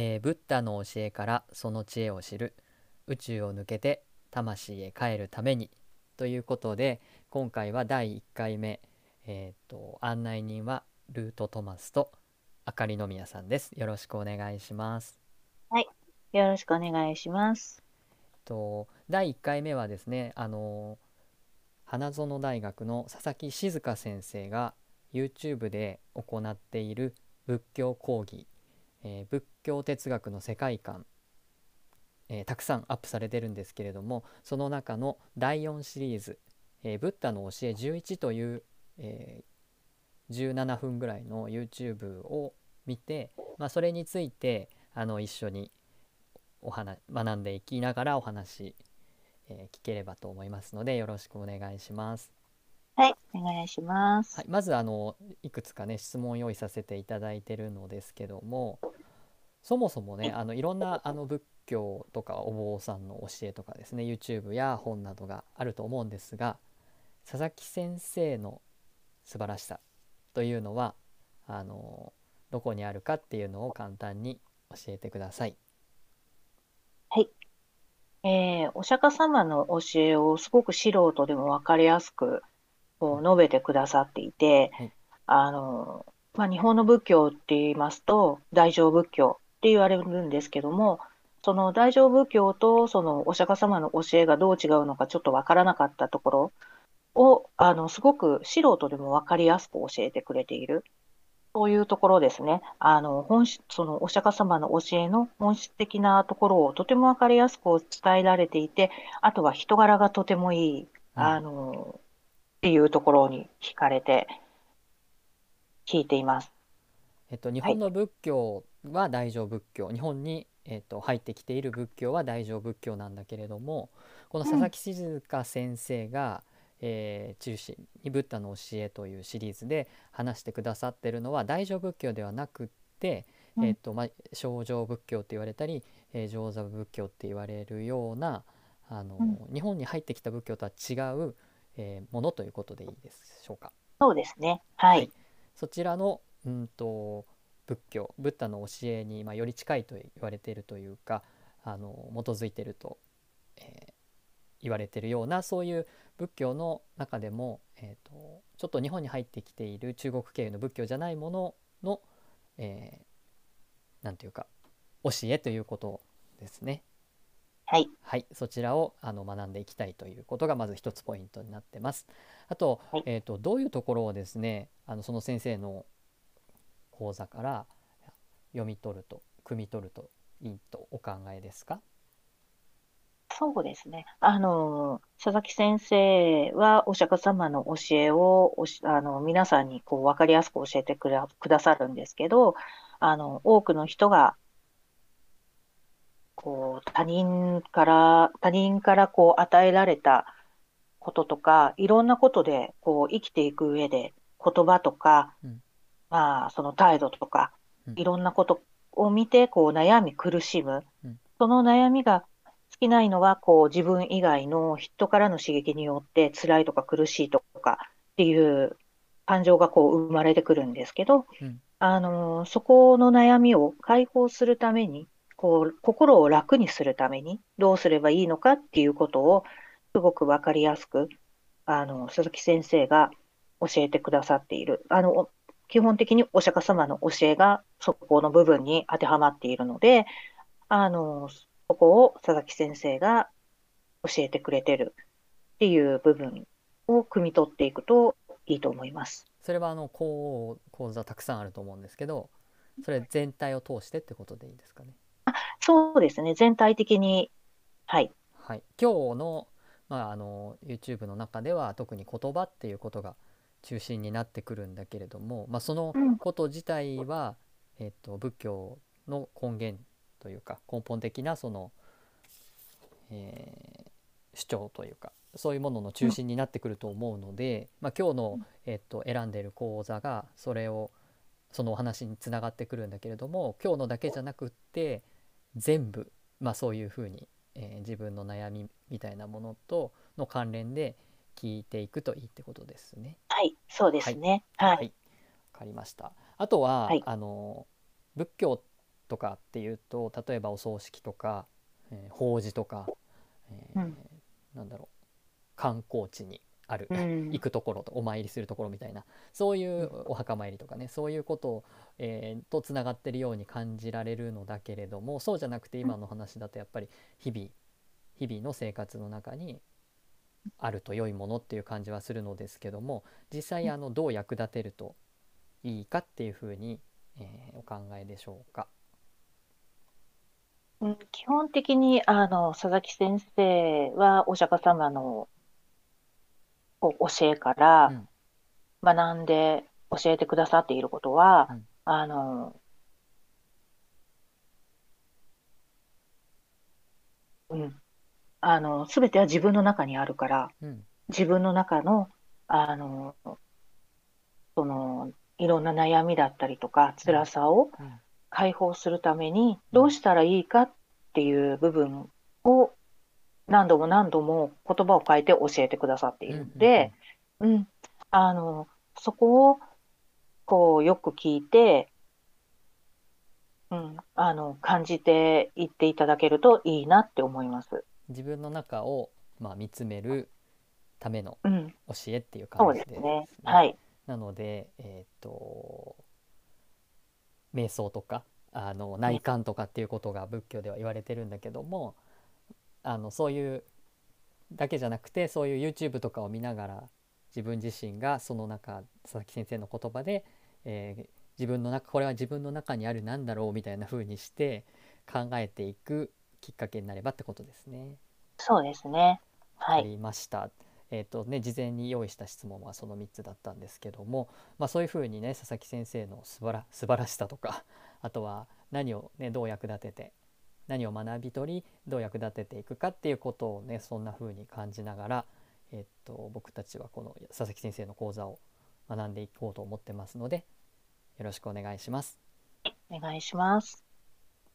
えーブッダの教えからその知恵を知る。宇宙を抜けて魂へ帰るために。ということで今回は第1回目、えー、と案内人はルートトマスとあかりのみやさんです。よろしくお願いします。よろしくお願いします。と第1回目はですねあの花園大学の佐々木静香先生が YouTube で行っている仏教講義、えー仏教哲学の世界観、えーたくさんアップされてるんですけれどもその中の第4シリーズ「えーブッダの教え11」という、えー17分ぐらいの YouTube を見て、まあ、それについてあの一緒にお話学んでいきながらお話、え聞ければと思いますのでよろしくお願いします。はい、お願いします。はい、まずあのいくつかね質問を用意させていただいてるのですけどもそもそもねあのいろんなあの仏教とかお坊さんの教えとかですね YouTube や本などがあると思うんですが佐々木先生の素晴らしさというのはあのどこにあるかっていうのを簡単に教えてください。えーお釈迦様の教えをすごく素人でもわかりやすくこう述べてくださっていて、はいあの、まあ、日本の仏教って言いますと大乗仏教って言われるんですけども、その大乗仏教とそのお釈迦様の教えがどう違うのかちょっとわからなかったところを、あの、すごく素人でもわかりやすく教えてくれている。そういうところですね。あの、本質、そのお釈迦様の教えの本質的なところをとてもわかりやすく伝えられていて、あとは人柄がとてもいい、うんあの、っていうところに惹かれて聞いています。えっと、日本の仏教は大乗仏教、日本に、えっと、入ってきている仏教は大乗仏教なんだけれどもこの佐々木静香先生が、えー中心に「ブッダの教え」というシリーズで話してくださってるのは大乗仏教ではなくって、うん。えっとまあ、小乗仏教って言われたり、えー上座仏教って言われるようなあの、うん。日本に入ってきた仏教とは違う、えーものということでいいでしょうか。そうですね。はい。はいそちらのうんと仏教ブッダの教えに、まあ、より近いと言われているというかあの基づいていると、えー言われているようなそういう仏教の中でも、えー、とちょっと日本に入ってきている中国経由の仏教じゃないものの、えーなんていうか教えということですね。はい。はい、そちらをあの学んでいきたいということがまず一つポイントになってます。あと,、はいえー、とどういうところをですねあのその先生の講座から読み取ると汲み取るといいとお考えですか？そうですね。あの、佐々木先生はお釈迦様の教えをおし、あの、皆さんにこう分かりやすく教えてくださるんですけど、あの、多くの人が、こう、他人から、他人からこう与えられたこととか、いろんなことでこう生きていく上で、言葉とか、うん。まあ、その態度とかうん、いろんなことを見て、こう悩み苦しむ。うん。その悩みが尽きないのは、こう自分以外の人からの刺激によって辛いとか苦しいとかっていう感情がこう生まれてくるんですけど、うん。あの、そこの悩みを解放するために、こう心を楽にするためにどうすればいいのかっていうことをすごくわかりやすく、あの、鈴木先生が教えてくださっている。あの、基本的にお釈迦様の教えがそこの部分に当てはまっているので、あの、そこを佐々木先生が教えてくれてるっていう部分を汲み取っていくといいと思います。それはあの講講座たくさんあると思うんですけどそれ全体を通してってことでいいですかね。そうですね。全体的に、はい。はい、今日の,、まあ、あの YouTube の中では特に言葉っていうことが中心になってくるんだけれども、まあ、そのうんこと自体は、えっと仏教の根源というか根本的なその、えー主張というかそういうものの中心になってくると思うので、まあ、今日の、えっと選んでる講座がそれをそのお話につながってくるんだけれども今日のだけじゃなくって全部、まあ、そういうふうに、えー自分の悩みみたいなものとの関連で聞いていくといいってことですね。はい。そうですね。はい。はいわかりました。あとは、はいあの仏教とかっていうと例えばお葬式とか、えー法事とか、えーうんなんだろう観光地にある、うん。行くところとお参りするところみたいな。そういうお墓参りとかねそういうことを、えーとつながってるように感じられるのだけれどもそうじゃなくて今の話だとやっぱり日々日々の生活の中にあると良いものっていう感じはするのですけども実際あのどう役立てるといいかっていうふうに、えーお考えでしょうか？うん。基本的に、あの、佐々木先生はお釈迦様のこう教えからうん。学んで教えてくださっていることは、うん。あの、うん、あの、すべては自分の中にあるから、うん。自分の中の、あの、その、いろんな悩みだったりとか、辛さをうん。解放するために、どうしたらいいかっていう部分を何度も何度も言葉を変えて教えてくださっているので、うん、あの、そこを、こう、よく聞いて、うん、あの、感じていっていただけるといいなって思います。自分の中を、まあ、見つめるためのうん、教えっていう感じでね。すねはい。なので、えっ、と瞑想とかあの内観とかっていうことが仏教では言われてるんだけどもあのそういうだけじゃなくてそういう YouTube とかを見ながら自分自身がその中佐々木先生の言葉で、えー自分の中これは自分の中にあるなんだろうみたいな風にして考えていくきっかけになればってことですね。そうですね。はい。ありました。えっ、とね事前に用意した質問はその3つだったんですけども、まあ、そういうふうにね佐々木先生の素晴ら素晴らしさとかあとは何をねどう役立てて何を学び取りどう役立てていくかっていうことをねそんな風に感じながら、えっと僕たちはこの佐々木先生の講座を学んでいこうと思ってますのでよろしくお願いします。お願いします。